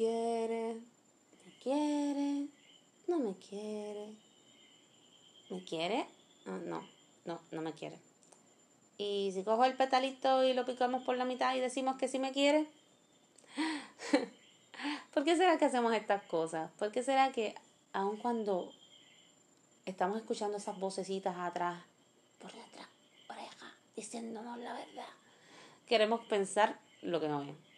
quiere, me quiere, no me quiere. ¿Me quiere? Ah, no, no, no me quiere. Y si cojo el petalito y lo picamos por la mitad y decimos que sí me quiere. ¿Por qué será que hacemos estas cosas? ¿Por qué será que aun cuando estamos escuchando esas vocecitas atrás, por nuestra oreja, diciéndonos la verdad, queremos pensar lo que no ven?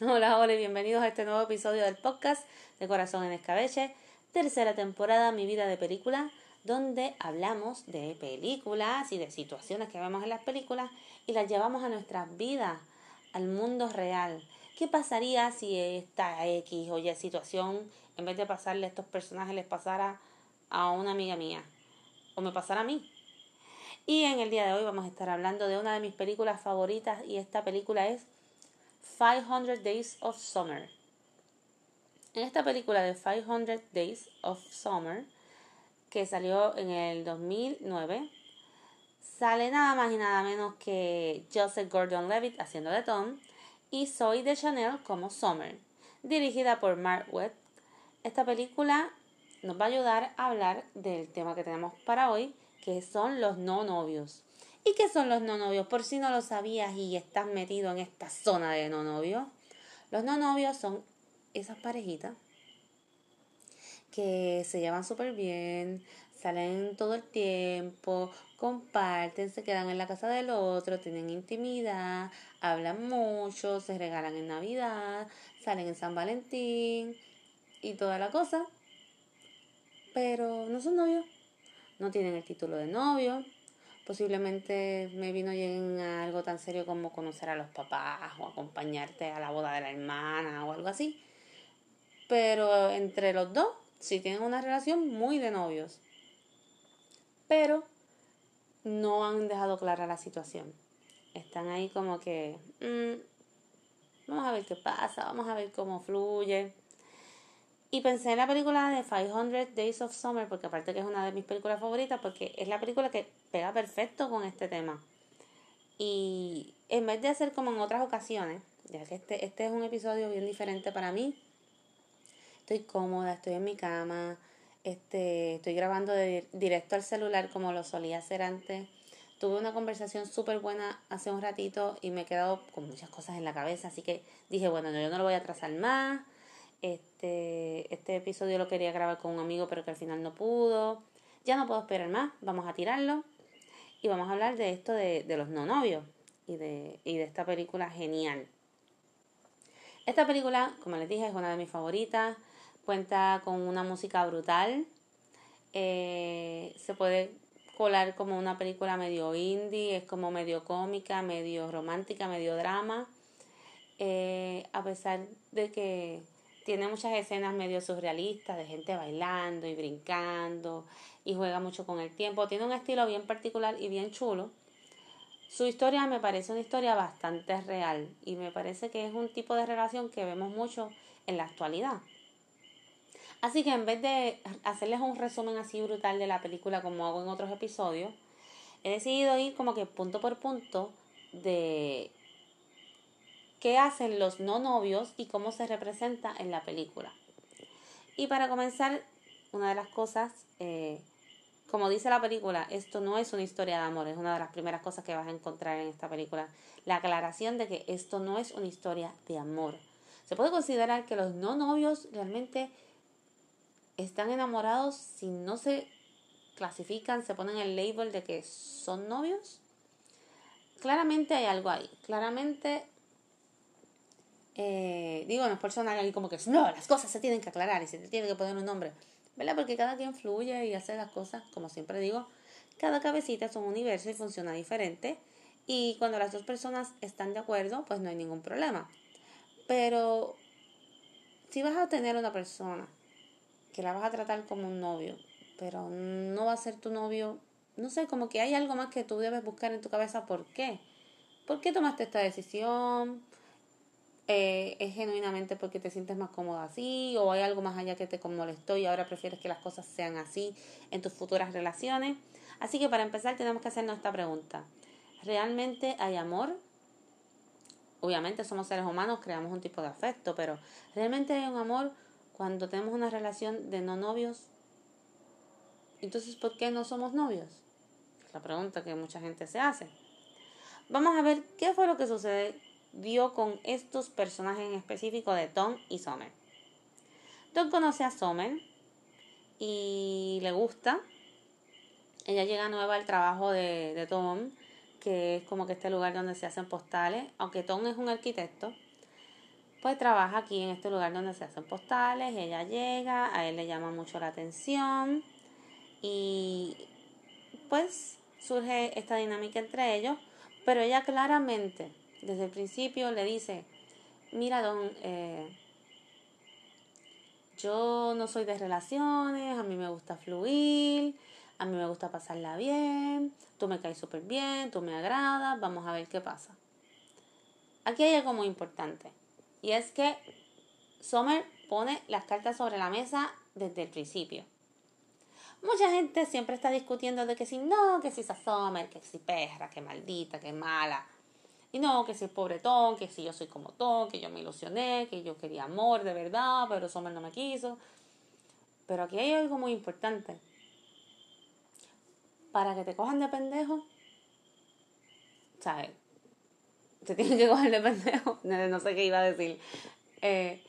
Hola, hola y bienvenidos a este nuevo episodio del podcast de Corazón en Escabeche, tercera temporada Mi vida de película, donde hablamos de películas y de situaciones que vemos en las películas y las llevamos a nuestras vidas, al mundo real. ¿Qué pasaría si esta X o Y situación, en vez de pasarle a estos personajes, les pasara a una amiga mía? O me pasara a mí. Y en el día de hoy vamos a estar hablando de una de mis películas favoritas y esta película es 500 Days of Summer. En esta película de 500 Days of Summer, que salió en el 2009, sale nada más y nada menos que Joseph Gordon-Levitt haciendo de Tom y Soy de Chanel como Summer, dirigida por Mark Webb. Esta película nos va a ayudar a hablar del tema que tenemos para hoy, que son los no novios. ¿Y qué son los no novios? Por si no lo sabías y estás metido en esta zona de no novios. Los no novios son esas parejitas que se llevan súper bien, salen todo el tiempo, comparten, se quedan en la casa del otro, tienen intimidad, hablan mucho, se regalan en Navidad, salen en San Valentín y toda la cosa. Pero no son novios, no tienen el título de novio, posiblemente me vino lleguen a algo tan serio como conocer a los papás o acompañarte a la boda de la hermana o algo así. Pero entre los dos sí tienen una relación muy de novios. Pero no han dejado clara la situación. Están ahí como que, mm, vamos a ver qué pasa, vamos a ver cómo fluye. Y pensé en la película de 500 Days of Summer, porque aparte que es una de mis películas favoritas, porque es la película que pega perfecto con este tema. Y en vez de hacer como en otras ocasiones, ya que este, este es un episodio bien diferente para mí, estoy cómoda, estoy en mi cama, este, estoy grabando directo al celular como lo solía hacer antes. Tuve una conversación súper buena hace un ratito y me he quedado con muchas cosas en la cabeza, así que dije, bueno, yo no lo voy a atrasar más este, este episodio lo quería grabar con un amigo, pero que al final no pudo. Ya no puedo esperar más, vamos a tirarlo. Y vamos a hablar de esto de, de los no novios y de, y de esta película genial. Esta película, como les dije, es una de mis favoritas. Cuenta con una música brutal. Eh, se puede colar como una película medio indie, es como medio cómica, medio romántica, medio drama. Eh, a pesar de que tiene muchas escenas medio surrealistas de gente bailando y brincando y juega mucho con el tiempo. Tiene un estilo bien particular y bien chulo. Su historia me parece una historia bastante real y me parece que es un tipo de relación que vemos mucho en la actualidad. Así que en vez de hacerles un resumen así brutal de la película como hago en otros episodios, he decidido ir como que punto por punto de qué hacen los no novios y cómo se representa en la película. Y para comenzar, una de las cosas, eh, como dice la película, esto no es una historia de amor, es una de las primeras cosas que vas a encontrar en esta película. La aclaración de que esto no es una historia de amor. Se puede considerar que los no novios realmente están enamorados si no se clasifican, se ponen el label de que son novios. Claramente hay algo ahí. Claramente eh, digo, no es personal y como que no, las cosas se tienen que aclarar y se tiene que poner un nombre, ¿verdad? Porque cada quien fluye y hace las cosas, como siempre digo, cada cabecita es un universo y funciona diferente y cuando las dos personas están de acuerdo, pues no hay ningún problema. Pero si vas a tener una persona que la vas a tratar como un novio, pero no va a ser tu novio, no sé, como que hay algo más que tú debes buscar en tu cabeza, ¿por qué? ¿Por qué tomaste esta decisión? Eh, es genuinamente porque te sientes más cómoda así o hay algo más allá que te molestó y ahora prefieres que las cosas sean así en tus futuras relaciones. Así que para empezar tenemos que hacernos esta pregunta. ¿Realmente hay amor? obviamente somos seres humanos, creamos un tipo de afecto, pero realmente hay un amor cuando tenemos una relación de no novios. Entonces, ¿por qué no somos novios? Es la pregunta que mucha gente se hace. Vamos a ver qué fue lo que sucedió con estos personajes en específico de Tom y Summer. Tom conoce a Summer y le gusta. Ella llega nueva al trabajo de, de Tom que es como que este lugar donde se hacen postales, aunque Tom es un arquitecto, pues trabaja aquí en este lugar donde se hacen postales, ella llega, a él le llama mucho la atención y pues surge esta dinámica entre ellos, pero ella claramente desde el principio le dice, mira don, eh, yo no soy de relaciones, a mí me gusta fluir, a mí me gusta pasarla bien, tú me caes súper bien, tú me agradas, vamos a ver qué pasa. Aquí hay algo muy importante y es que Sommer pone las cartas sobre la mesa desde el principio. Mucha gente siempre está discutiendo de que si no, que si Sommer, que si perra, que maldita, que mala. Y no, que si es pobretón, que si yo soy como Tom, que yo me ilusioné, que yo quería amor de verdad, pero Sommer no me quiso. Pero aquí hay algo muy importante para que te cojan de pendejo, ¿sabes? Te tienen que coger de pendejo. No sé qué iba a decir. Eh,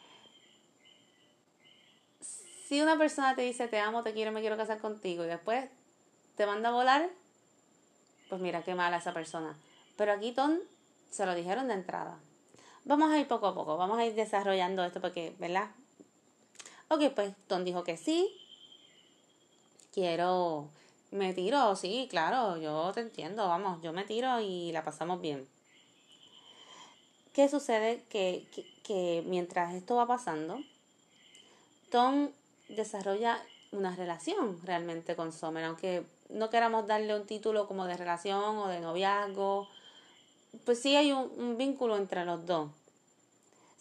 si una persona te dice te amo, te quiero, me quiero casar contigo y después te manda a volar, pues mira qué mala esa persona. Pero aquí Tom se lo dijeron de entrada. Vamos a ir poco a poco, vamos a ir desarrollando esto porque, ¿verdad? Ok, pues Tom dijo que sí. Quiero me tiro, sí, claro, yo te entiendo, vamos, yo me tiro y la pasamos bien. ¿Qué sucede? Que, que, mientras esto va pasando, Tom desarrolla una relación realmente con Summer, aunque no queramos darle un título como de relación o de noviazgo, pues sí hay un, vínculo entre los dos.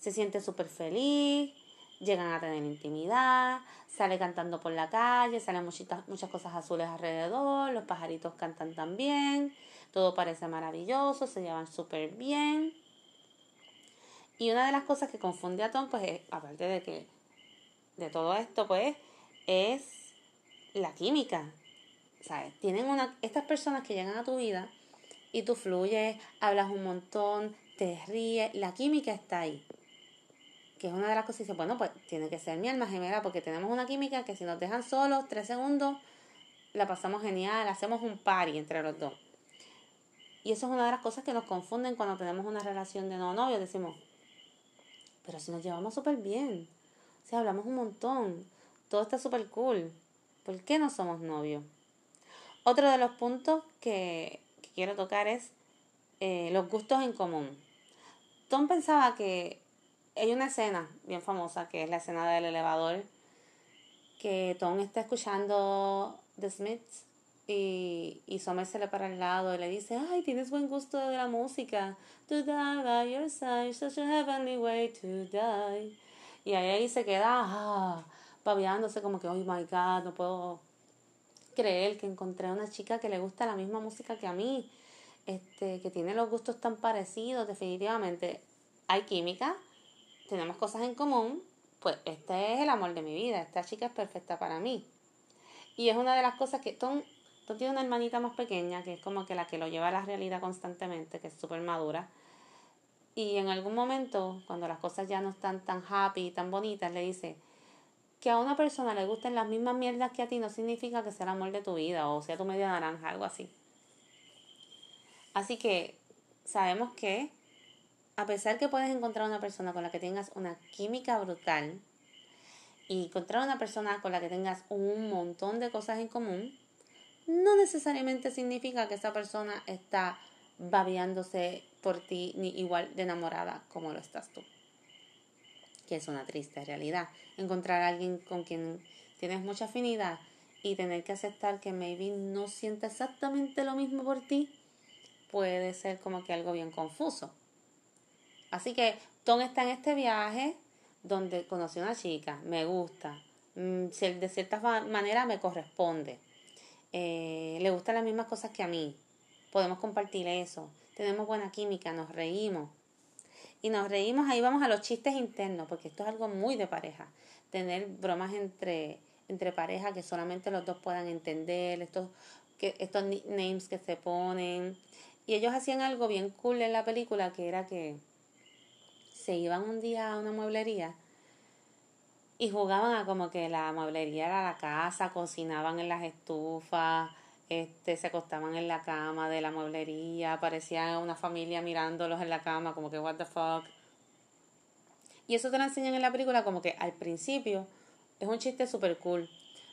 Se siente súper feliz, llegan a tener intimidad, sale cantando por la calle, salen muchas, muchas cosas azules alrededor, los pajaritos cantan también, todo parece maravilloso, se llevan súper bien. Y una de las cosas que confunde a Tom, pues, aparte de que de todo esto, pues, es la química. ¿Sabes? Tienen una, estas personas que llegan a tu vida y tú fluyes, hablas un montón, te ríes, la química está ahí que es una de las cosas, dice, bueno, pues tiene que ser mi alma gemela porque tenemos una química que si nos dejan solos tres segundos, la pasamos genial, hacemos un party entre los dos. Y eso es una de las cosas que nos confunden cuando tenemos una relación de no novio, decimos, pero si nos llevamos súper bien, o hablamos un montón, todo está súper cool, ¿por qué no somos novios? Otro de los puntos que, quiero tocar es eh, los gustos en común. Tom pensaba que hay una escena bien famosa que es la escena del elevador que Tom está escuchando The Smiths y, y se le para al lado y le dice, ay, tienes buen gusto de la música. To die by your side, such a heavenly way to die. Y ahí se queda ah, como que, oh my God, no puedo creer que encontré a una chica que le gusta la misma música que a mí, este, que tiene los gustos tan parecidos, definitivamente. Hay química, tenemos cosas en común, pues este es el amor de mi vida, esta chica es perfecta para mí. Y es una de las cosas que Tom, Tom tiene una hermanita más pequeña, que es como que la que lo lleva a la realidad constantemente, que es súper madura. Y en algún momento, cuando las cosas ya no están tan happy y tan bonitas, le dice que a una persona le gusten las mismas mierdas que a ti no significa que sea el amor de tu vida o sea tu media naranja, algo así. Así que sabemos que a pesar que puedes encontrar una persona con la que tengas una química brutal y encontrar una persona con la que tengas un montón de cosas en común, no necesariamente significa que esa persona está babeándose por ti ni igual de enamorada como lo estás tú. Que es una triste realidad. Encontrar a alguien con quien tienes mucha afinidad y tener que aceptar que maybe no sienta exactamente lo mismo por ti puede ser como que algo bien confuso. Así que Tom está en este viaje donde conoció a una chica, me gusta, mm, de cierta manera me corresponde, eh, le gustan las mismas cosas que a mí, podemos compartir eso, tenemos buena química, nos reímos. Y nos reímos, ahí vamos a los chistes internos, porque esto es algo muy de pareja. Tener bromas entre, entre pareja que solamente los dos puedan entender, estos, que, estos nicknames que se ponen. Y ellos hacían algo bien cool en la película, que era que se iban un día a una mueblería y jugaban a como que la mueblería era la casa, cocinaban en las estufas, este, se acostaban en la cama de la mueblería, parecía una familia mirándolos en la cama, como que what the fuck. Y eso te lo enseñan en la película como que al principio es un chiste super cool,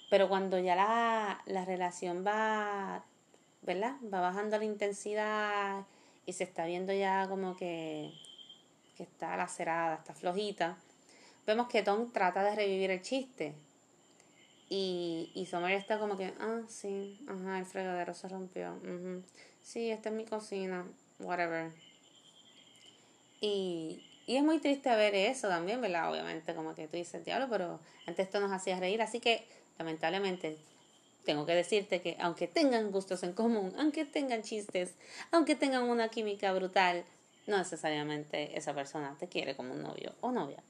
pero cuando ya la, la relación va, ¿verdad? Va bajando la intensidad y se está viendo ya como que, que está lacerada, está flojita vemos que Tom trata de revivir el chiste. Y, y Summer está como que, ah, sí, ajá, el fregadero se rompió. Sí, esta es mi cocina, whatever. Y, y es muy triste ver eso también, ¿verdad? Obviamente, como que tú dices, diablo, pero antes esto nos hacía reír. Así que, lamentablemente, tengo que decirte que aunque tengan gustos en común, aunque tengan chistes, aunque tengan una química brutal, no necesariamente esa persona te quiere como un novio o novia.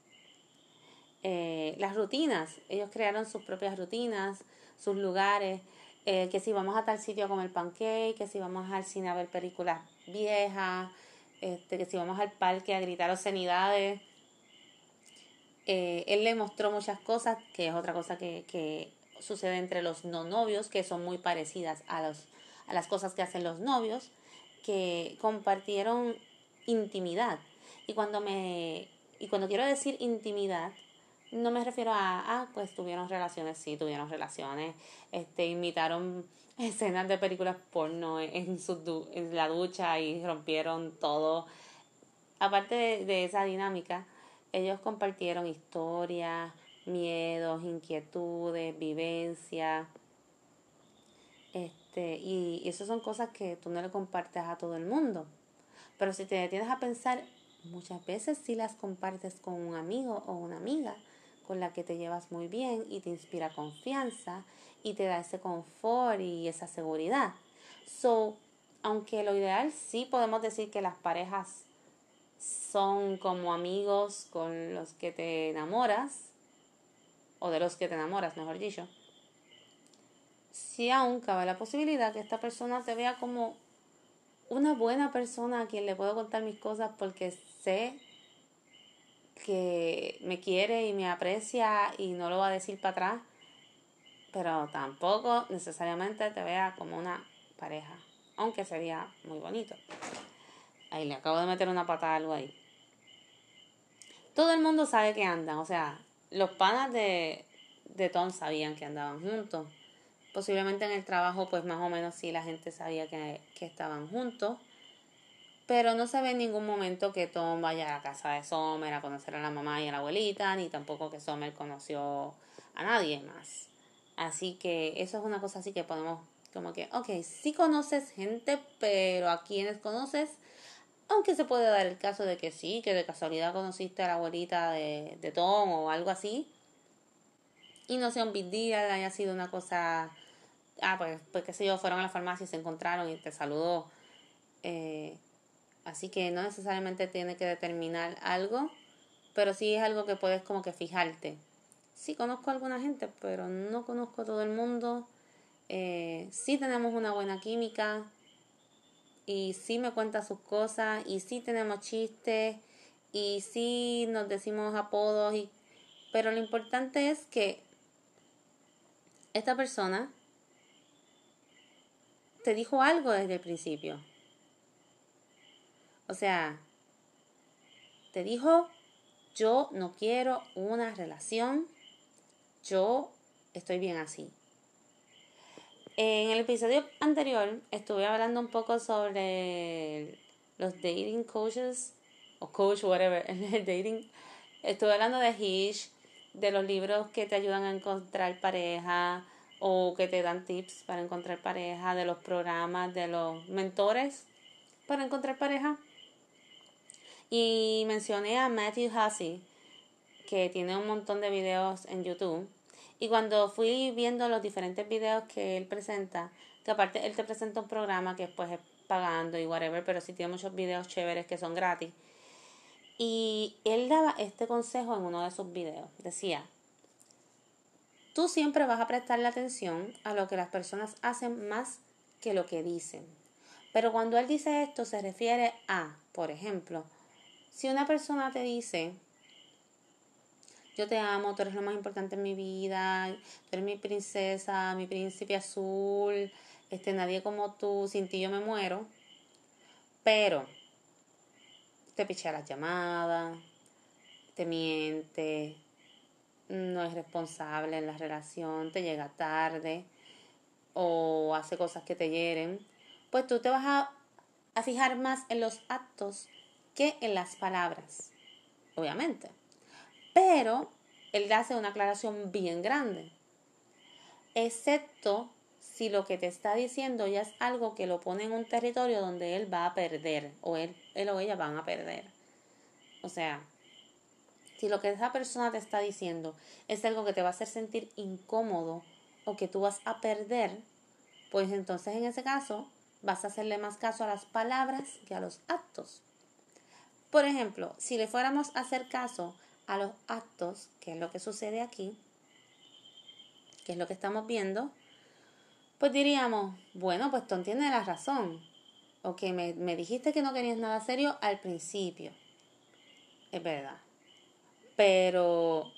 Eh, las rutinas. Ellos crearon sus propias rutinas, sus lugares, eh, que si vamos a tal sitio a comer pancake, que si vamos al cine a ver películas viejas, este, que si vamos al parque a gritar obscenidades. Eh, él le mostró muchas cosas, que es otra cosa que, que sucede entre los no novios, que son muy parecidas a, los, a las cosas que hacen los novios, que compartieron intimidad. Y cuando me y cuando quiero decir intimidad, no me refiero a, ah, pues tuvieron relaciones, sí, tuvieron relaciones, este, imitaron escenas de películas porno en, su en la ducha y rompieron todo. Aparte de, de esa dinámica, ellos compartieron historias, miedos, inquietudes, vivencias. Este, y, y esas son cosas que tú no le compartes a todo el mundo. Pero si te detienes a pensar, muchas veces sí las compartes con un amigo o una amiga con la que te llevas muy bien y te inspira confianza y te da ese confort y esa seguridad. So, aunque lo ideal sí podemos decir que las parejas son como amigos con los que te enamoras, o de los que te enamoras, mejor dicho, si aún cabe la posibilidad que esta persona te vea como una buena persona a quien le puedo contar mis cosas porque sé que me quiere y me aprecia y no lo va a decir para atrás, pero tampoco necesariamente te vea como una pareja, aunque sería muy bonito. Ahí le acabo de meter una patada algo ahí. Todo el mundo sabe que andan, o sea, los panas de, de Tom sabían que andaban juntos. Posiblemente en el trabajo, pues más o menos sí la gente sabía que, que estaban juntos. Pero no se ve en ningún momento que Tom vaya a la casa de Sommer a conocer a la mamá y a la abuelita, ni tampoco que Sommer conoció a nadie más. Así que eso es una cosa así que podemos, como que, ok, sí conoces gente, pero a quienes conoces, aunque se puede dar el caso de que sí, que de casualidad conociste a la abuelita de, de Tom o algo así, y no sea un big deal, haya sido una cosa, ah, pues, pues qué sé yo, fueron a la farmacia y se encontraron y te saludó. Eh, Así que no necesariamente tiene que determinar algo, pero sí es algo que puedes como que fijarte. Sí conozco a alguna gente, pero no conozco a todo el mundo. Eh, sí tenemos una buena química y sí me cuenta sus cosas y sí tenemos chistes y sí nos decimos apodos y pero lo importante es que esta persona te dijo algo desde el principio. O sea, te dijo, yo no quiero una relación, yo estoy bien así. En el episodio anterior estuve hablando un poco sobre los dating coaches o coach, whatever, el dating. Estuve hablando de Hish, de los libros que te ayudan a encontrar pareja o que te dan tips para encontrar pareja, de los programas, de los mentores para encontrar pareja. Y mencioné a Matthew Hussey, que tiene un montón de videos en YouTube. Y cuando fui viendo los diferentes videos que él presenta, que aparte él te presenta un programa que después es pagando y whatever, pero sí tiene muchos videos chéveres que son gratis. Y él daba este consejo en uno de sus videos. Decía, tú siempre vas a prestarle atención a lo que las personas hacen más que lo que dicen. Pero cuando él dice esto se refiere a, por ejemplo, si una persona te dice, yo te amo, tú eres lo más importante en mi vida, tú eres mi princesa, mi príncipe azul, este, nadie como tú, sin ti yo me muero, pero te pichea las llamadas, te miente, no es responsable en la relación, te llega tarde o hace cosas que te hieren, pues tú te vas a, a fijar más en los actos que en las palabras, obviamente. Pero él hace una aclaración bien grande, excepto si lo que te está diciendo ya es algo que lo pone en un territorio donde él va a perder o él, él o ella van a perder. O sea, si lo que esa persona te está diciendo es algo que te va a hacer sentir incómodo o que tú vas a perder, pues entonces en ese caso vas a hacerle más caso a las palabras que a los actos. Por ejemplo, si le fuéramos a hacer caso a los actos, que es lo que sucede aquí, que es lo que estamos viendo, pues diríamos, bueno, pues tú tienes la razón. Ok, me, me dijiste que no querías nada serio al principio. Es verdad. Pero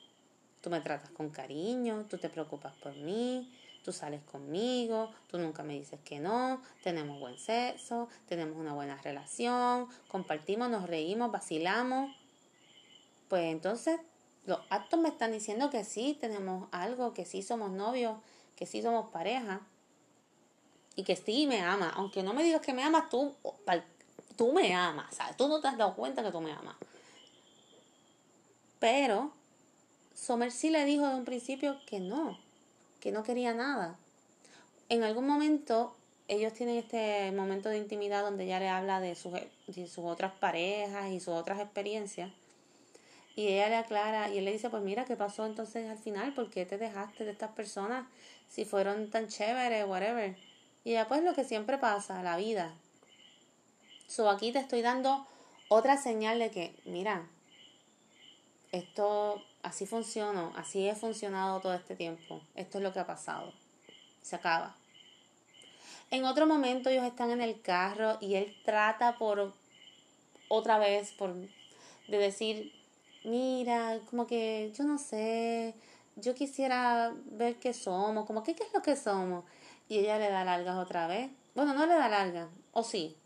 tú me tratas con cariño, tú te preocupas por mí, tú sales conmigo, tú nunca me dices que no, tenemos buen sexo, tenemos una buena relación, compartimos, nos reímos, vacilamos. Pues entonces los actos me están diciendo que sí tenemos algo, que sí somos novios, que sí somos pareja y que sí me ama. Aunque no me digas que me amas, tú, tú me amas, ¿sabes? Tú no te has dado cuenta que tú me amas. Pero Sommer sí le dijo de un principio que no, que no quería nada. En algún momento ellos tienen este momento de intimidad donde ella le habla de sus, de sus otras parejas y sus otras experiencias. Y ella le aclara y él le dice, pues mira, ¿qué pasó entonces al final? ¿Por qué te dejaste de estas personas si fueron tan chéveres, whatever? Y ya pues lo que siempre pasa, la vida. So aquí te estoy dando otra señal de que, mira, esto así funciona, así he funcionado todo este tiempo. Esto es lo que ha pasado. Se acaba. En otro momento ellos están en el carro y él trata por otra vez por de decir, mira, como que yo no sé, yo quisiera ver qué somos, como que qué es lo que somos. Y ella le da largas otra vez. Bueno, no le da largas, o sí.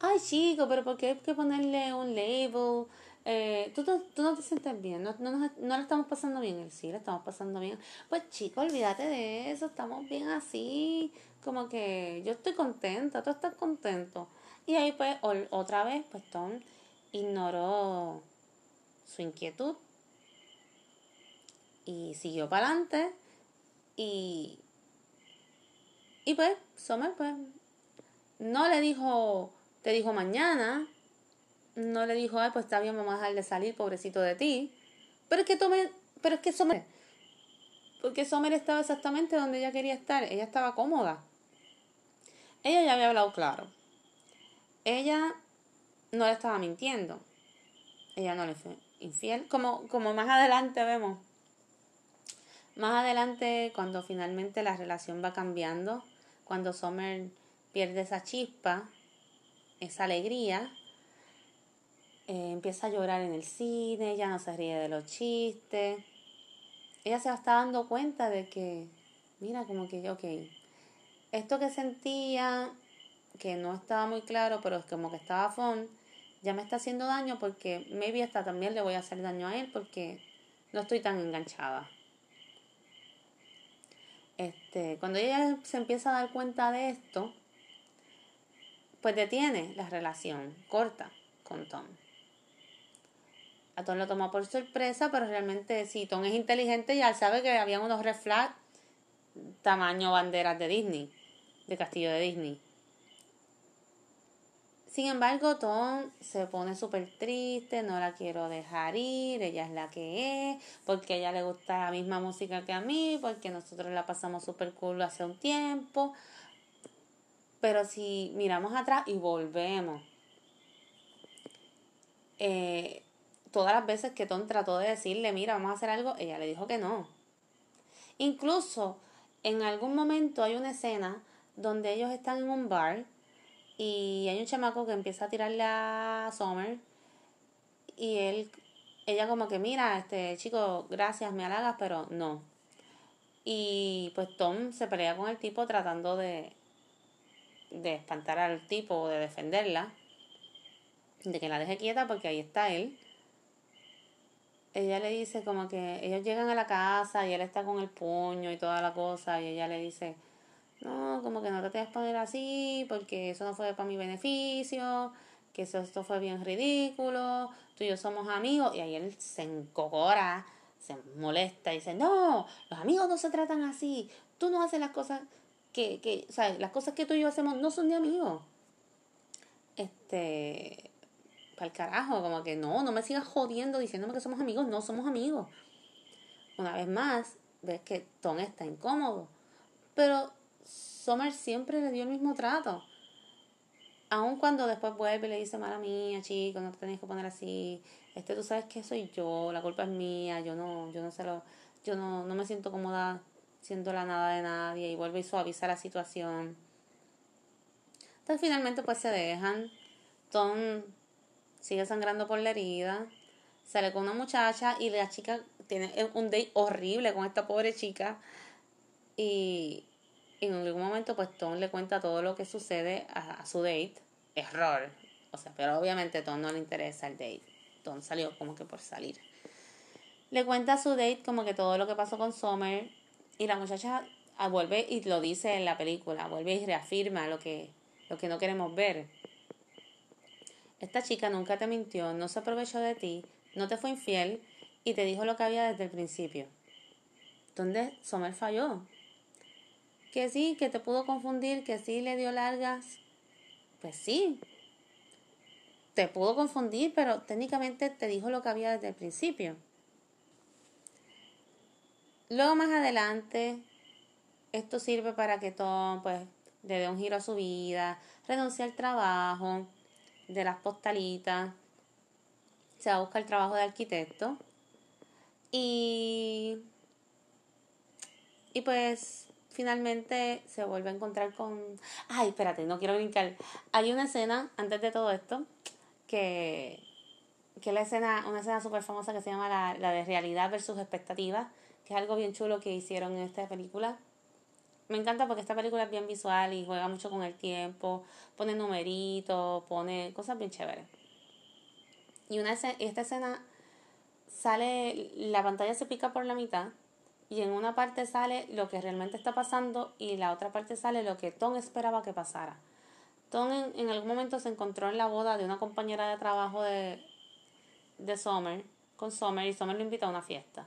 Ay, chico, pero ¿por qué hay que ponerle un label? Eh, ¿tú, tú, no te sientes bien, no, no, no, le estamos pasando bien, el sí, le estamos pasando bien. Pues chico, olvídate de eso, estamos bien así, como que yo estoy contenta, tú estás contento. Y ahí pues otra vez, pues Tom ignoró su inquietud y siguió para adelante y y pues, Sommer, pues, no le dijo, te dijo mañana, no le dijo, ay, pues está bien, dejar de salir, pobrecito de ti. Pero es que tome, pero es que Sommer, porque Sommer estaba exactamente donde ella quería estar, ella estaba cómoda. Ella ya había hablado claro. Ella no le estaba mintiendo. Ella no le fue infiel. Como, como más adelante vemos. Más adelante, cuando finalmente la relación va cambiando, cuando Summer pierde esa chispa, esa alegría, eh, empieza a llorar en el cine, ya no se ríe de los chistes. Ella se está dando cuenta de que, mira, como que, ok, esto que sentía, que no estaba muy claro, pero es como que estaba fun, ya me está haciendo daño porque maybe hasta también le voy a hacer daño a él porque no estoy tan enganchada. Este, cuando ella se empieza a dar cuenta de esto, pues detiene la relación corta con Tom. A Tom lo toma por sorpresa, pero realmente si Tom es inteligente ya sabe que había unos red tamaño banderas de Disney, de castillo de Disney. Sin embargo, Tom se pone súper triste, no la quiero dejar ir, ella es la que es, porque a ella le gusta la misma música que a mí, porque nosotros la pasamos súper cool hace un tiempo. Pero si miramos atrás y volvemos, eh, todas las veces que Tom trató de decirle, mira, vamos a hacer algo, ella le dijo que no. Incluso en algún momento hay una escena donde ellos están en un bar y hay un chamaco que empieza a tirarle a Summer y él ella como que mira este chico gracias me halagas pero no y pues Tom se pelea con el tipo tratando de de espantar al tipo o de defenderla de que la deje quieta porque ahí está él ella le dice como que ellos llegan a la casa y él está con el puño y toda la cosa y ella le dice no, como que no te que poner así porque eso no fue para mi beneficio, que eso, esto fue bien ridículo, tú y yo somos amigos y ahí él se encocora, se molesta y dice, no, los amigos no se tratan así, tú no haces las cosas que, que o sea, las cosas que tú y yo hacemos no son de amigos. Este, para el carajo, como que no, no me sigas jodiendo diciéndome que somos amigos, no somos amigos. Una vez más, ves que Tom está incómodo, pero Summer siempre le dio el mismo trato. Aun cuando después vuelve y le dice, mala mía, chico, no te tenías que poner así. Este, tú sabes que soy yo, la culpa es mía, yo no, yo no se lo, yo no, no me siento cómoda siendo la nada de nadie y vuelve y suaviza la situación. Entonces finalmente pues se dejan. Tom sigue sangrando por la herida. Sale con una muchacha y la chica tiene un date horrible con esta pobre chica. Y en algún momento pues Tom le cuenta todo lo que sucede a, su date. Error. O sea, pero obviamente a Tom no le interesa el date. Tom salió como que por salir. Le cuenta a su date como que todo lo que pasó con Summer. Y la muchacha ah, vuelve y lo dice en la película. Vuelve y reafirma lo que, lo que no queremos ver. Esta chica nunca te mintió, no se aprovechó de ti, no te fue infiel y te dijo lo que había desde el principio. ¿Dónde Summer falló? Que sí, que te pudo confundir, que sí le dio largas. Pues sí. Te pudo confundir, pero técnicamente te dijo lo que había desde el principio. Luego más adelante, esto sirve para que Tom pues le dé un giro a su vida, renuncie al trabajo de las postalitas, se va a buscar el trabajo de arquitecto y, y pues finalmente se vuelve a encontrar con... Ay, espérate, no quiero brincar. Hay una escena, antes de todo esto, que, que es la escena, una escena súper famosa que se llama la, la de realidad versus expectativas, que es algo bien chulo que hicieron en esta película. Me encanta porque esta película es bien visual y juega mucho con el tiempo, pone numeritos, pone cosas bien chéveres. Y una esta escena sale, la pantalla se pica por la mitad y en una parte sale lo que realmente está pasando y la otra parte sale lo que Tom esperaba que pasara. Tom en, algún momento se encontró en la boda de una compañera de trabajo de, de Summer, con Summer, y Summer lo invita a una fiesta.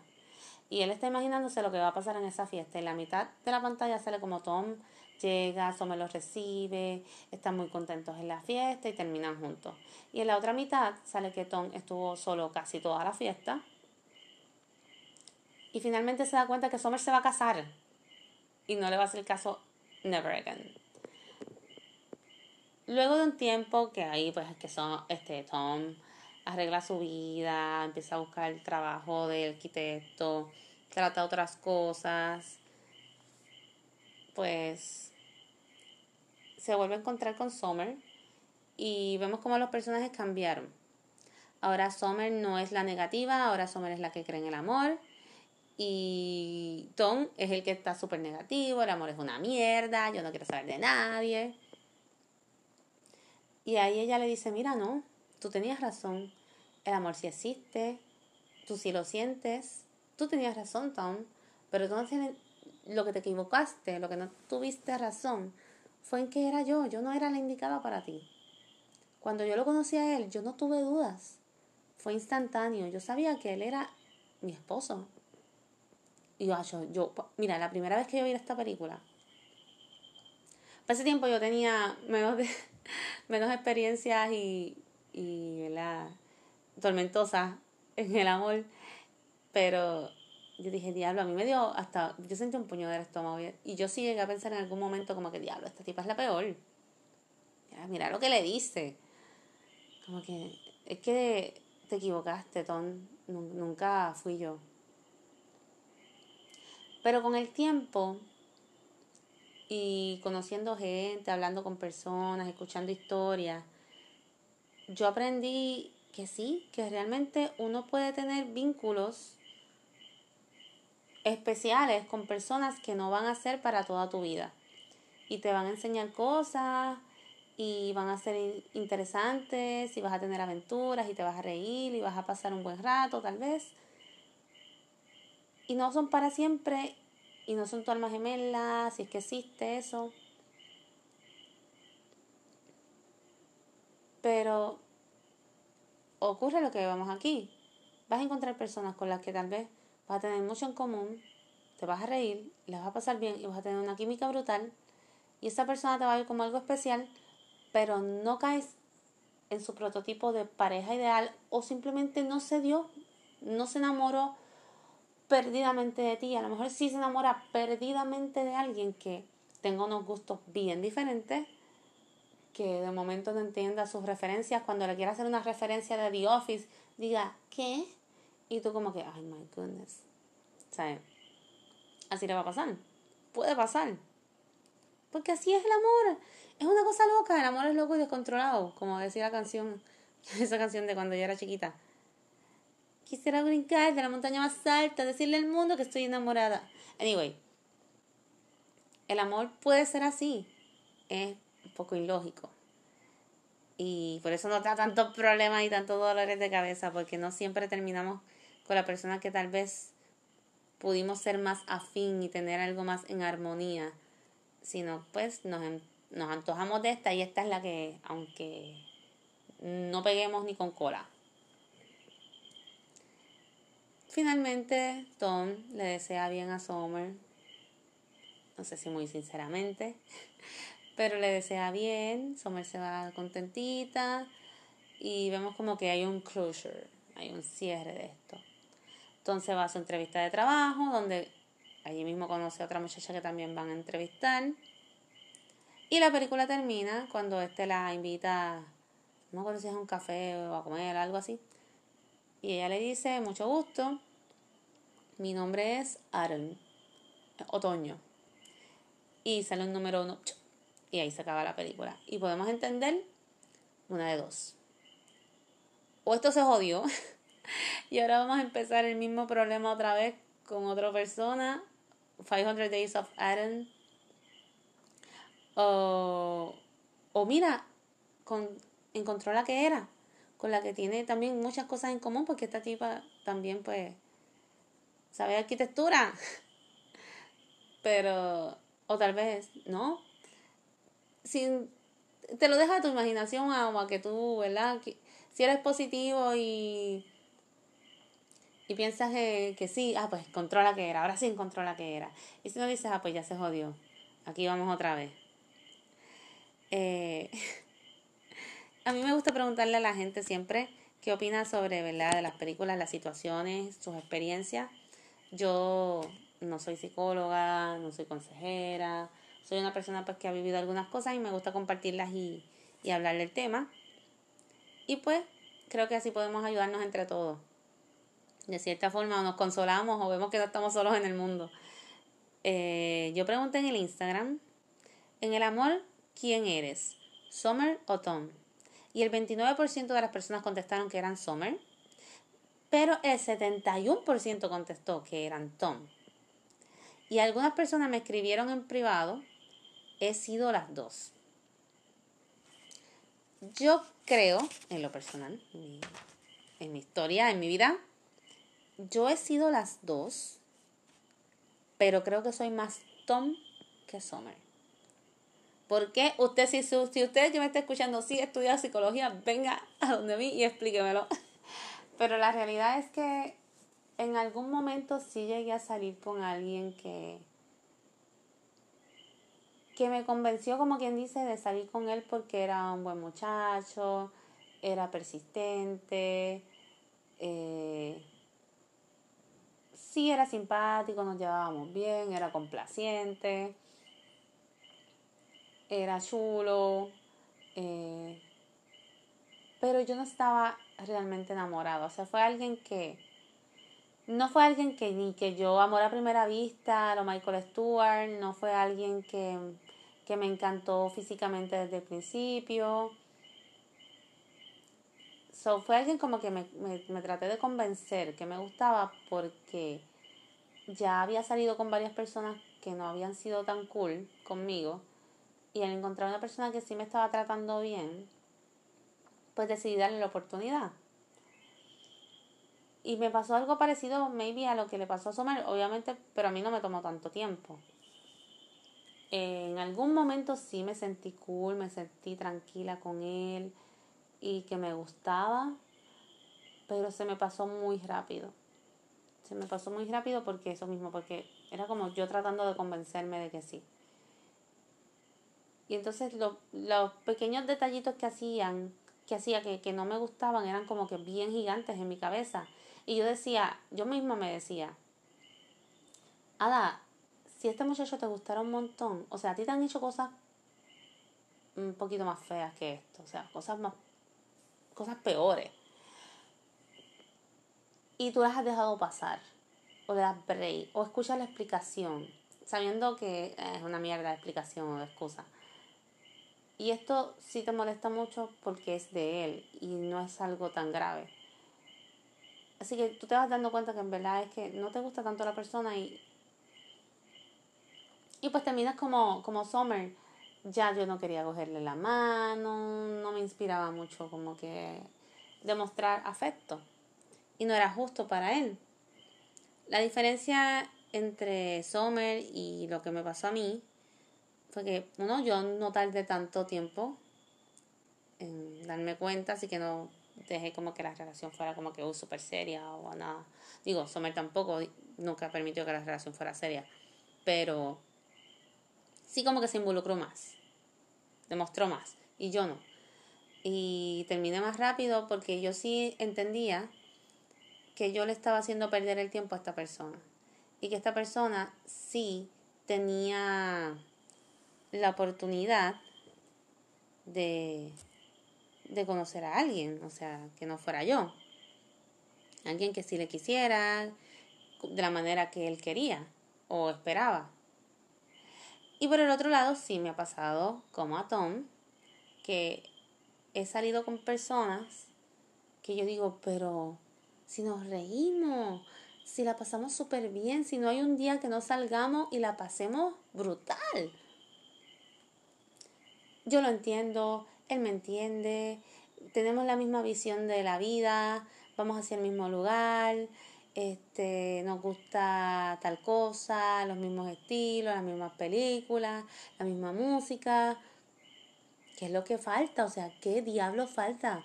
Y él está imaginándose lo que va a pasar en esa fiesta. En la mitad de la pantalla sale como Tom llega, Summer los recibe, están muy contentos en la fiesta y terminan juntos. Y en la otra mitad sale que Tom estuvo solo casi toda la fiesta y finalmente se da cuenta que Summer se va a casar. Y no le va a hacer caso never again. Luego de un tiempo que ahí pues que son, este, Tom arregla su vida, empieza a buscar el trabajo de arquitecto, trata otras cosas, pues se vuelve a encontrar con Summer y vemos cómo los personajes cambiaron. Ahora Summer no es la negativa, ahora Summer es la que cree en el amor y Tom es el que está súper negativo, el amor es una mierda, yo no quiero saber de nadie. Y ahí ella le dice, mira, no, tú tenías razón, el amor sí existe, tú sí lo sientes, tú tenías razón, Tom, pero tú no lo que te equivocaste, lo que no tuviste razón, fue en que era yo, yo no era la indicada para ti. Cuando yo lo conocí a él, yo no tuve dudas, fue instantáneo, yo sabía que él era mi esposo, y yo, yo, mira, la primera vez que yo vi esta película, para ese tiempo yo tenía menos, de, menos experiencias y, y la tormentosas en el amor, pero yo dije, diablo, a mí me dio hasta, yo sentí un puño del estómago y yo sí llegué a pensar en algún momento como que, diablo, esta tipa es la peor. Mira lo que le dice. Como que es que te equivocaste, Tom. Nunca fui yo. Pero con el tiempo y conociendo gente, hablando con personas, escuchando historias, yo aprendí que sí, que realmente uno puede tener vínculos especiales con personas que no van a ser para toda tu vida. Y te van a enseñar cosas y van a ser interesantes y vas a tener aventuras y te vas a reír y vas a pasar un buen rato tal vez. Y no son para siempre y no son tu alma gemela, si es que existe eso. Pero ocurre lo que vemos aquí. Vas a encontrar personas con las que tal vez vas a tener mucho en común, te vas a reír, les vas a pasar bien y vas a tener una química brutal. Y esa persona te va a ver como algo especial, pero no caes en su prototipo de pareja ideal o simplemente no se dio, no se enamoró perdidamente de ti. A lo mejor sí se enamora perdidamente de alguien que tenga unos gustos bien diferentes, que de momento no entienda sus referencias. Cuando le quiera hacer una referencia de The Office, diga, ¿qué? Y tú como que, ay, my goodness. ¿Sabes? Así le va a pasar. Puede pasar. Porque así es el amor. Es una cosa loca. El amor es loco y descontrolado. Como decía la canción, esa canción de cuando yo era chiquita. Quisiera brincar de la montaña más alta, decirle al mundo que estoy enamorada. Anyway, el amor puede ser así. Es poco ilógico. Y por eso no da tantos problemas y tantos dolores de cabeza, porque no siempre terminamos con la persona que tal vez pudimos ser más afín y tener algo más en armonía, sino pues nos, nos antojamos de esta y esta es la que, aunque no peguemos ni con cola. Finalmente, Tom le desea bien a Summer. No sé si muy sinceramente, pero le desea bien. Summer se va contentita y vemos como que hay un closure, hay un cierre de esto. Entonces va a su entrevista de trabajo, donde allí mismo conoce a otra muchacha que también van a entrevistar. Y la película termina cuando este la invita, no me acuerdo si es a un café o a comer, algo así. Y ella le dice, mucho gusto, mi nombre es Aaron, otoño. Y sale un número uno, y ahí se acaba la película. Y podemos entender una de dos. O esto se jodió, y ahora vamos a empezar el mismo problema otra vez con otra persona, 500 Days of Aaron. O, o mira, con, encontró la que era con la que tiene también muchas cosas en común, porque esta tipa también pues sabe arquitectura. Pero, o tal vez, ¿no? Sin, te lo deja a tu imaginación o a que tú, ¿verdad? si eres positivo y, y piensas que, que sí, ah, pues controla que era, ahora sí controla que era. Y si no dices, ah, pues ya se jodió, aquí vamos otra vez. Eh, a mí me gusta preguntarle a la gente siempre qué opina sobre, ¿verdad? De las películas, las situaciones, sus experiencias. Yo no soy psicóloga, no soy consejera, soy una persona pues, que ha vivido algunas cosas y me gusta compartirlas y, y hablar del tema. Y pues creo que así podemos ayudarnos entre todos. De cierta forma nos consolamos o vemos que no estamos solos en el mundo. Eh, yo pregunté en el Instagram, en el amor, ¿quién eres? ¿Summer o Tom? y el 29% de las personas contestaron que eran Summer, pero el 71% contestó que eran Tom. Y algunas personas me escribieron en privado, he sido las dos. Yo creo, en lo personal, en mi historia, en mi vida, yo he sido las dos, pero creo que soy más Tom que Summer. ¿Por qué usted, si, usted que me está escuchando, sí estudia psicología, venga a donde mí y explíquemelo? Pero la realidad es que en algún momento sí llegué a salir con alguien que, que me convenció, como quien dice, de salir con él porque era un buen muchacho, era persistente, eh, sí era simpático, nos llevábamos bien, era complaciente era chulo, eh, pero yo no estaba realmente enamorada. O sea, fue alguien que no fue alguien que ni que yo amor a primera vista, lo Michael Stewart, no fue alguien que, que me encantó físicamente desde el principio. So, fue alguien como que me, me, me traté de convencer que me gustaba porque ya había salido con varias personas que no habían sido tan cool conmigo y al encontrar una persona que sí me estaba tratando bien, pues decidí darle la oportunidad. Y me pasó algo parecido, maybe, a lo que le pasó a Sommer, obviamente, pero a mí no me tomó tanto tiempo. En algún momento sí me sentí cool, me sentí tranquila con él y que me gustaba, pero se me pasó muy rápido. Se me pasó muy rápido porque eso mismo, porque era como yo tratando de convencerme de que sí. Y entonces los pequeños detallitos que hacían, que hacía que, que no me gustaban, eran como que bien gigantes en mi cabeza. Y yo decía, yo misma me decía, Ada, si este muchacho te gustara un montón, o sea, a ti te han hecho cosas un poquito más feas que esto, o sea, cosas más, cosas peores. Y tú las has dejado pasar, o le das break, o escuchas la explicación, sabiendo que es una mierda de explicación o de excusa. Y esto sí te molesta mucho porque es de él y no es algo tan grave. Así que tú te vas dando cuenta que en verdad es que no te gusta tanto la persona y. Y pues terminas como, como Summer. Ya yo no quería cogerle la mano, no me inspiraba mucho como que demostrar afecto. Y no era justo para él. La diferencia entre Summer y lo que me pasó a mí fue que, uno, yo no tardé tanto tiempo en darme cuenta, así que no dejé como que la relación fuera como que uh, súper seria o nada. Digo, Sommer tampoco nunca permitió que la relación fuera seria, pero sí como que se involucró más, demostró más, y yo no. Y terminé más rápido porque yo sí entendía que yo le estaba haciendo perder el tiempo a esta persona. Y que esta persona sí tenía la oportunidad de de conocer a alguien, o sea, que no fuera yo. Alguien que sí le quisiera, de la manera que él quería o esperaba. Y por el otro lado, sí me ha pasado, como a Tom, que he salido con personas que yo digo, pero si nos reímos, si la pasamos súper bien, si no hay un día que no salgamos y la pasemos brutal. Yo lo entiendo, él me entiende, tenemos la misma visión de la vida, vamos hacia el mismo lugar, este, nos gusta tal cosa, los mismos estilos, las mismas películas, la misma música. ¿Qué es lo que falta? O sea, ¿qué diablo falta?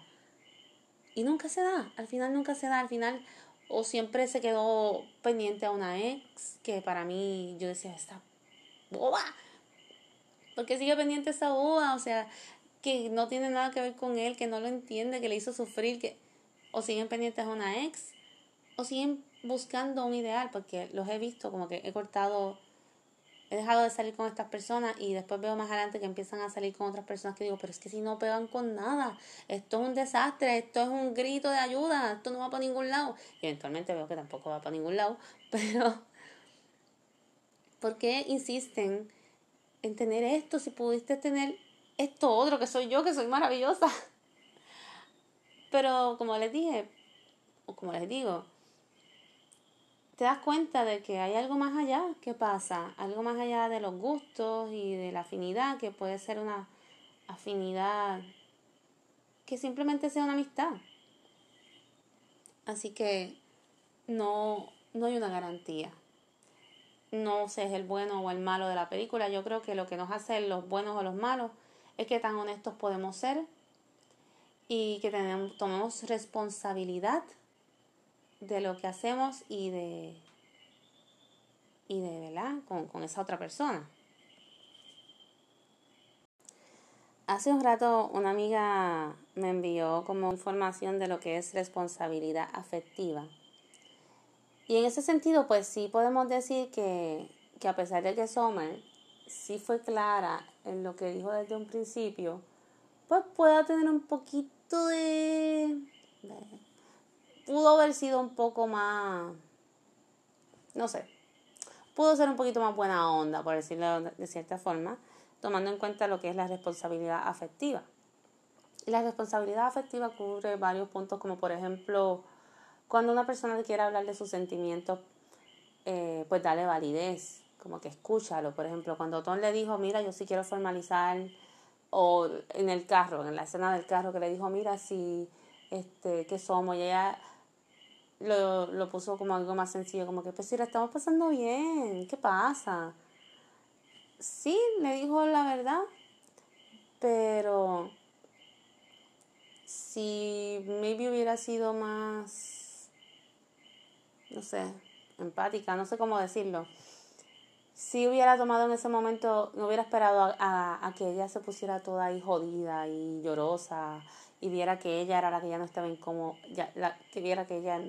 Y nunca se da, al final nunca se da, al final o siempre se quedó pendiente a una ex, que para mí yo decía, esta boba, porque sigue pendiente esa boba, o sea, que no tiene nada que ver con él, que no lo entiende, que le hizo sufrir, que o siguen pendientes a una ex, o siguen buscando un ideal, porque los he visto como que he cortado, he dejado de salir con estas personas y después veo más adelante que empiezan a salir con otras personas que digo, pero es que si no pegan con nada, esto es un desastre, esto es un grito de ayuda, esto no va para ningún lado. Y eventualmente veo que tampoco va para ningún lado, pero ¿por qué insisten en tener esto si pudiste tener esto otro que soy yo, que soy maravillosa. Pero como les dije, o como les digo, te das cuenta de que hay algo más allá que pasa, algo más allá de los gustos y de la afinidad, que puede ser una afinidad que simplemente sea una amistad. Así que no, no hay una garantía. No sé es el bueno o el malo de la película. Yo creo que lo que nos hace los buenos o los malos es que tan honestos podemos ser y que tenemos, tomemos responsabilidad de lo que hacemos y de y de verdad con, con esa otra persona. Hace un rato una amiga me envió como información de lo que es responsabilidad afectiva. Y en ese sentido, pues sí podemos decir que, que a pesar de que Sommer sí fue clara en lo que dijo desde un principio, pues pueda tener un poquito de, pudo haber sido un poco más, no sé, pudo ser un poquito más buena onda, por decirlo de cierta forma, tomando en cuenta lo que es la responsabilidad afectiva. Y la responsabilidad afectiva cubre varios puntos, como por ejemplo, cuando una persona te quiere hablar de sus sentimientos, eh, pues dale validez, como que escúchalo. Por ejemplo, cuando Tom le dijo, mira, yo sí quiero formalizar, o en el carro, en la escena del carro, que le dijo, mira, si, este, ¿qué somos? Y ella lo, lo puso como algo más sencillo, como que, pues si la estamos pasando bien, ¿qué pasa? Sí, le dijo la verdad, pero si maybe hubiera sido más, no sé, empática, no sé cómo decirlo. Si hubiera tomado en ese momento, no hubiera esperado a, que ella se pusiera toda ahí jodida y llorosa y viera que ella era la que ya no estaba incómoda, ya, la, que viera que ella,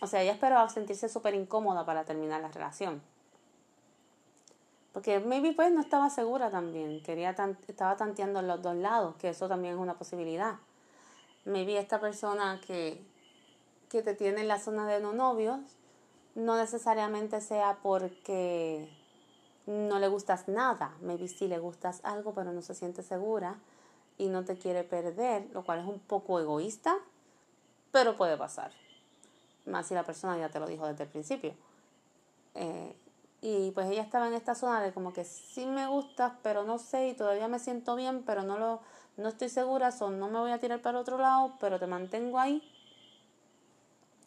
o sea, ella esperaba sentirse súper incómoda para terminar la relación. Porque maybe pues no estaba segura también, quería estaba tanteando los dos lados, que eso también es una posibilidad. Maybe esta persona que, que te tiene en la zona de no novios, no necesariamente sea porque no le gustas nada, maybe sí le gustas algo pero no se siente segura y no te quiere perder, lo cual es un poco egoísta, pero puede pasar. Más si la persona ya te lo dijo desde el principio. Eh, y pues ella estaba en esta zona de como que sí me gustas, pero no sé y todavía me siento bien, pero no lo no estoy segura, son no me voy a tirar para otro lado, pero te mantengo ahí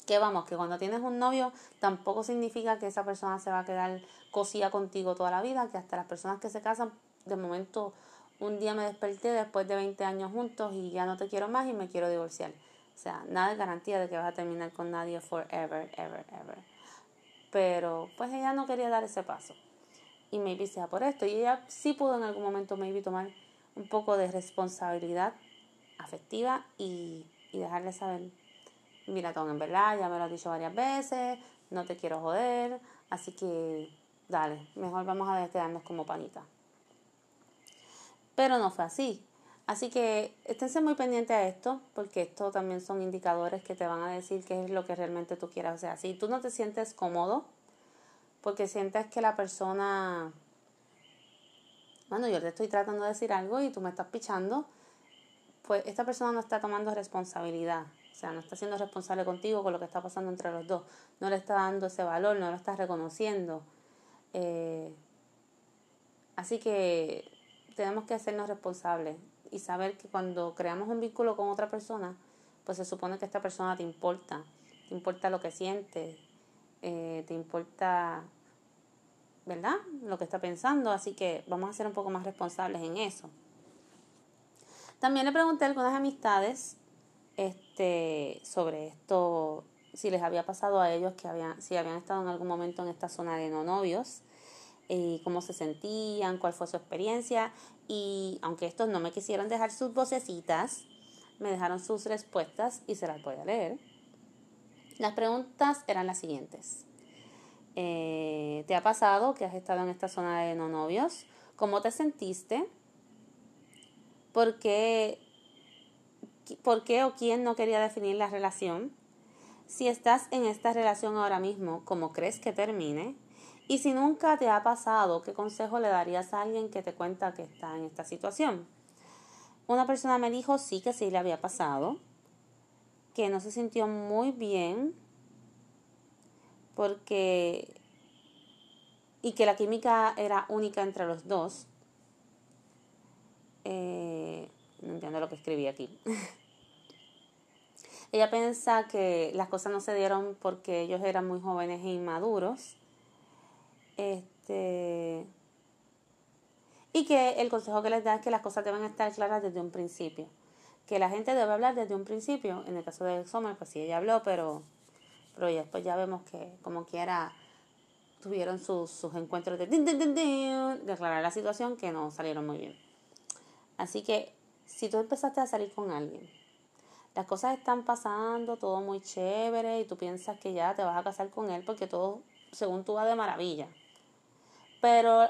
que vamos, que cuando tienes un novio tampoco significa que esa persona se va a quedar cosida contigo toda la vida, que hasta las personas que se casan, de momento un día me desperté después de 20 años juntos y ya no te quiero más y me quiero divorciar. O sea, nada de garantía de que vas a terminar con nadie forever, ever, ever. Pero pues ella no quería dar ese paso. Y maybe sea por esto. Y ella sí pudo en algún momento maybe tomar un poco de responsabilidad afectiva y, y dejarle saber mira Tom, en verdad ya me lo has dicho varias veces, no te quiero joder, así que dale, mejor vamos a quedarnos como panita. Pero no fue así. Así que esténse muy pendientes a esto, porque esto también son indicadores que te van a decir qué es lo que realmente tú quieras. O sea, si tú no te sientes cómodo, porque sientes que la persona, bueno, yo te estoy tratando de decir algo y tú me estás pichando, pues esta persona no está tomando responsabilidad. O sea, no está siendo responsable contigo con lo que está pasando entre los dos. No le está dando ese valor, no lo está reconociendo. Eh, así que tenemos que hacernos responsables y saber que cuando creamos un vínculo con otra persona, pues se supone que esta persona te importa, te importa lo que sientes, eh, te importa, ¿verdad? Lo que está pensando, así que vamos a ser un poco más responsables en eso. También le pregunté a algunas amistades este, sobre esto, si les había pasado a ellos que habían, si habían estado en algún momento en esta zona de no novios, y cómo se sentían, cuál fue su experiencia, y aunque estos no me quisieron dejar sus vocecitas, me dejaron sus respuestas y se las voy a leer. Las preguntas eran las siguientes. Eh, ¿Te ha pasado que has estado en esta zona de no novios? ¿Cómo te sentiste? ¿Por qué por qué o quién no quería definir la relación, si estás en esta relación ahora mismo, ¿cómo crees que termine? Y si nunca te ha pasado, ¿qué consejo le darías a alguien que te cuenta que está en esta situación? Una persona me dijo sí que sí le había pasado, que no se sintió muy bien porque y que la química era única entre los dos. Eh, no entiendo lo que escribí aquí. Ella piensa que las cosas no se dieron porque ellos eran muy jóvenes e inmaduros. Este, y que el consejo que les da es que las cosas deben estar claras desde un principio. Que la gente debe hablar desde un principio. En el caso de Sommer, pues sí, ella habló, pero, pero después ya vemos que como quiera tuvieron sus, sus encuentros de, de aclarar la situación que no salieron muy bien. Así que si tú empezaste a salir con alguien las cosas están pasando, todo muy chévere y tú piensas que ya te vas a casar con él porque todo, según tú, va de maravilla. Pero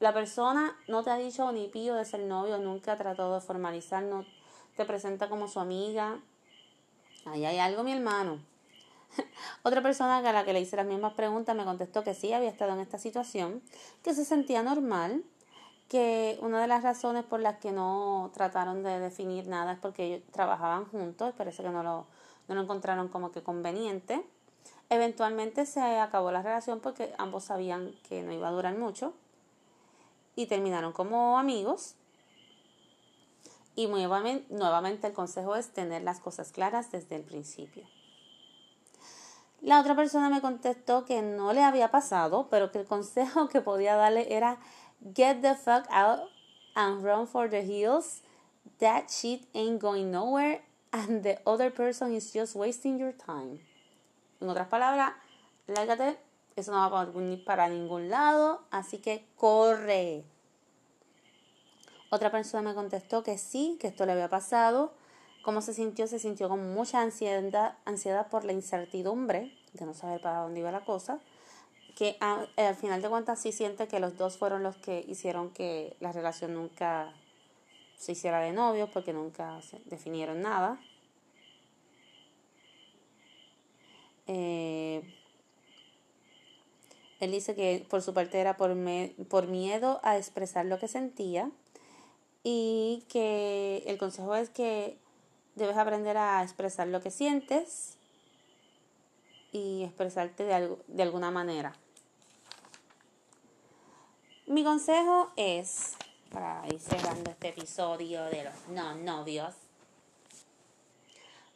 la persona no te ha dicho ni pío de ser novio, nunca ha tratado de formalizar, no, te presenta como su amiga. Ahí hay algo, mi hermano. Otra persona a la que le hice las mismas preguntas me contestó que sí había estado en esta situación, que se sentía normal, que una de las razones por las que no trataron de definir nada es porque ellos trabajaban juntos, parece que no lo, no lo encontraron como que conveniente. Eventualmente se acabó la relación porque ambos sabían que no iba a durar mucho y terminaron como amigos. Y nuevamente, nuevamente el consejo es tener las cosas claras desde el principio. La otra persona me contestó que no le había pasado, pero que el consejo que podía darle era get the fuck out and run for the hills. That shit ain't going nowhere and the other person is just wasting your time. En otras palabras, lárgate, eso no va para ningún lado, así que corre. Otra persona me contestó que sí, que esto le había pasado. ¿Cómo se sintió? Se sintió con mucha ansiedad, ansiedad por la incertidumbre de no saber para dónde iba la cosa. Que al final de cuentas sí siente que los dos fueron los que hicieron que la relación nunca se hiciera de novios porque nunca se definieron nada. Eh, él dice que por su parte era por, por miedo a expresar lo que sentía y que el consejo es que debes aprender a expresar lo que sientes y expresarte de, de alguna manera. Mi consejo es, para ir cerrando este episodio de los no novios,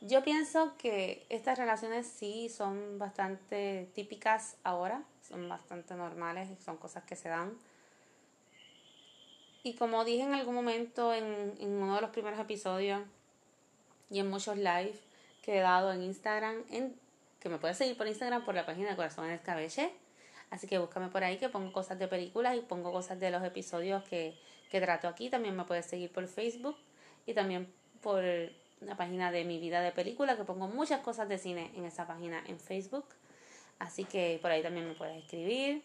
yo pienso que estas relaciones sí son bastante típicas ahora, son bastante normales, son cosas que se dan. Y como dije en algún momento en, uno de los primeros episodios y en muchos live que he dado en Instagram, en, que me puedes seguir por Instagram por la página de Corazón en. Así que búscame por ahí que pongo cosas de películas y pongo cosas de los episodios que, que trato aquí. También me puedes seguir por Facebook y también por una página de mi vida de película, que pongo muchas cosas de cine en esa página en Facebook. Así que por ahí también me puedes escribir.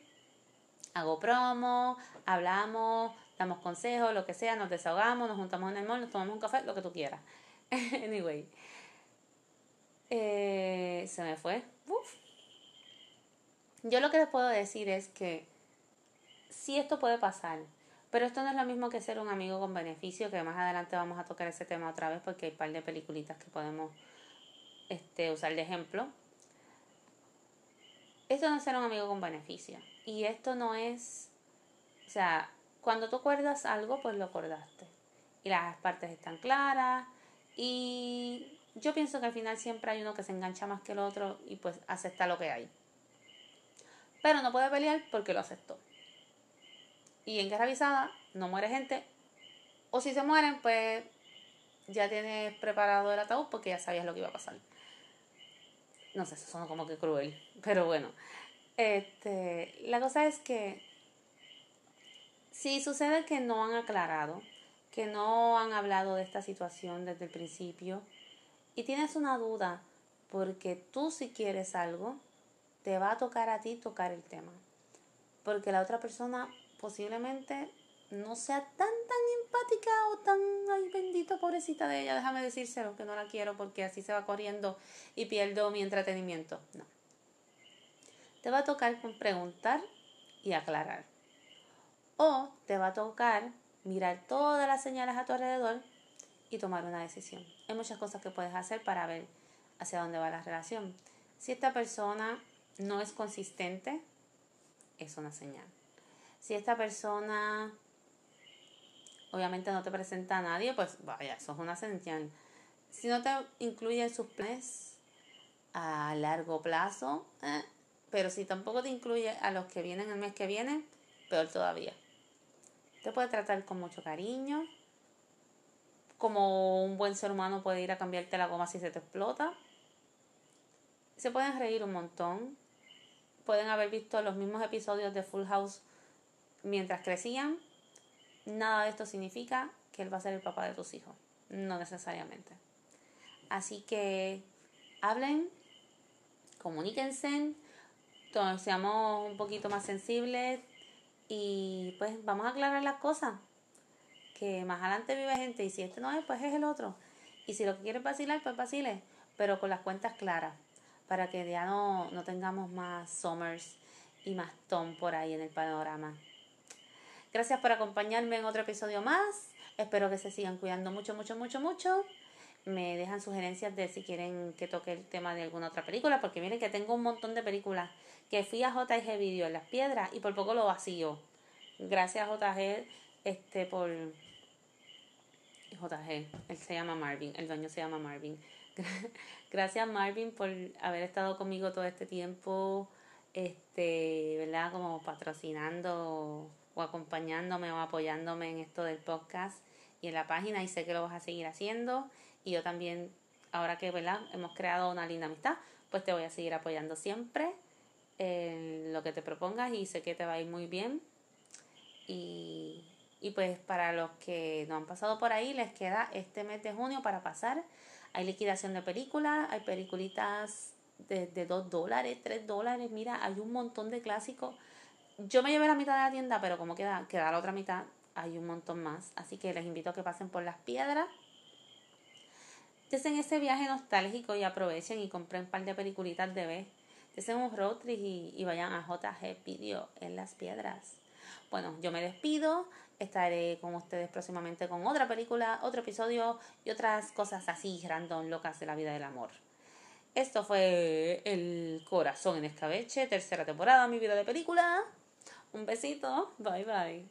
Hago promo, hablamos, damos consejos, lo que sea, nos desahogamos, nos juntamos en el mall, nos tomamos un café, lo que tú quieras. anyway. Eh, se me fue. Yo lo que les puedo decir es que si esto puede pasar, pero esto no es lo mismo que ser un amigo con beneficio, que más adelante vamos a tocar ese tema otra vez porque hay un par de peliculitas que podemos este, usar de ejemplo. Esto no es ser un amigo con beneficio. Y esto no es, o sea, cuando tú acuerdas algo, pues lo acordaste. Y las partes están claras. Y yo pienso que al final siempre hay uno que se engancha más que el otro y pues acepta lo que hay. Pero no puede pelear porque lo aceptó y en guerra avisada no muere gente. O si se mueren, pues ya tienes preparado el ataúd porque ya sabías lo que iba a pasar. No sé, eso suena como que cruel, pero bueno. Este, la cosa es que si sucede que no han aclarado, que no han hablado de esta situación desde el principio y tienes una duda porque tú si quieres algo, te va a tocar a ti tocar el tema. Porque la otra persona posiblemente no sea tan, tan empática o tan, ay, bendito, pobrecita de ella, déjame decírselo, que no la quiero porque así se va corriendo y pierdo mi entretenimiento. No. Te va a tocar preguntar y aclarar. O te va a tocar mirar todas las señales a tu alrededor y tomar una decisión. Hay muchas cosas que puedes hacer para ver hacia dónde va la relación. Si esta persona no es consistente, es una señal. Si esta persona obviamente no te presenta a nadie, pues vaya, eso es una señal. Si no te incluye en sus planes a largo plazo, eh, pero si tampoco te incluye a los que vienen el mes que viene, peor todavía. Te puede tratar con mucho cariño, como un buen ser humano puede ir a cambiarte la goma si se te explota. Se pueden reír un montón. Pueden haber visto los mismos episodios de Full House mientras crecían, nada de esto significa que él va a ser el papá de tus hijos. No necesariamente. Así que hablen, comuníquense, seamos un poquito más sensibles y pues vamos a aclarar las cosas. Que más adelante vive gente y si este no es, pues es el otro. Y si lo que quieres vacilar, pues vacile, pero con las cuentas claras, para que ya no, no tengamos más Summers y más Tom por ahí en el panorama. Gracias por acompañarme en otro episodio más. Espero que se sigan cuidando mucho, mucho, mucho, mucho. Me dejan sugerencias de si quieren que toque el tema de alguna otra película, porque miren que tengo un montón de películas que fui a JG Video en las piedras y por poco lo vacío. Gracias JG este por JG, él se llama Marvin, el dueño se llama Marvin. Gracias Marvin por haber estado conmigo todo este tiempo, este, ¿verdad? Como patrocinando o acompañándome o apoyándome en esto del podcast y en la página y sé que lo vas a seguir haciendo y yo también, ahora que, ¿verdad? Hemos creado una linda amistad, pues te voy a seguir apoyando siempre en lo que te propongas y sé que te va a ir muy bien y y pues para los que no han pasado por ahí, les queda este mes de junio para pasar. Hay liquidación de películas, hay peliculitas de, de 2 dólares, 3 dólares. Mira, hay un montón de clásicos. Yo me llevé la mitad de la tienda, pero como queda, queda la otra mitad, hay un montón más. Así que les invito a que pasen por las piedras. Desen ese viaje nostálgico y aprovechen y compren un par de peliculitas de vez. Desen un road trip y, y vayan a JG Video en las piedras. Bueno, yo me despido. Estaré con ustedes próximamente con otra película, otro episodio y otras cosas así random locas de la vida del amor. Esto fue El Corazón en Escabeche, tercera temporada, mi vida de película. Un besito, bye bye.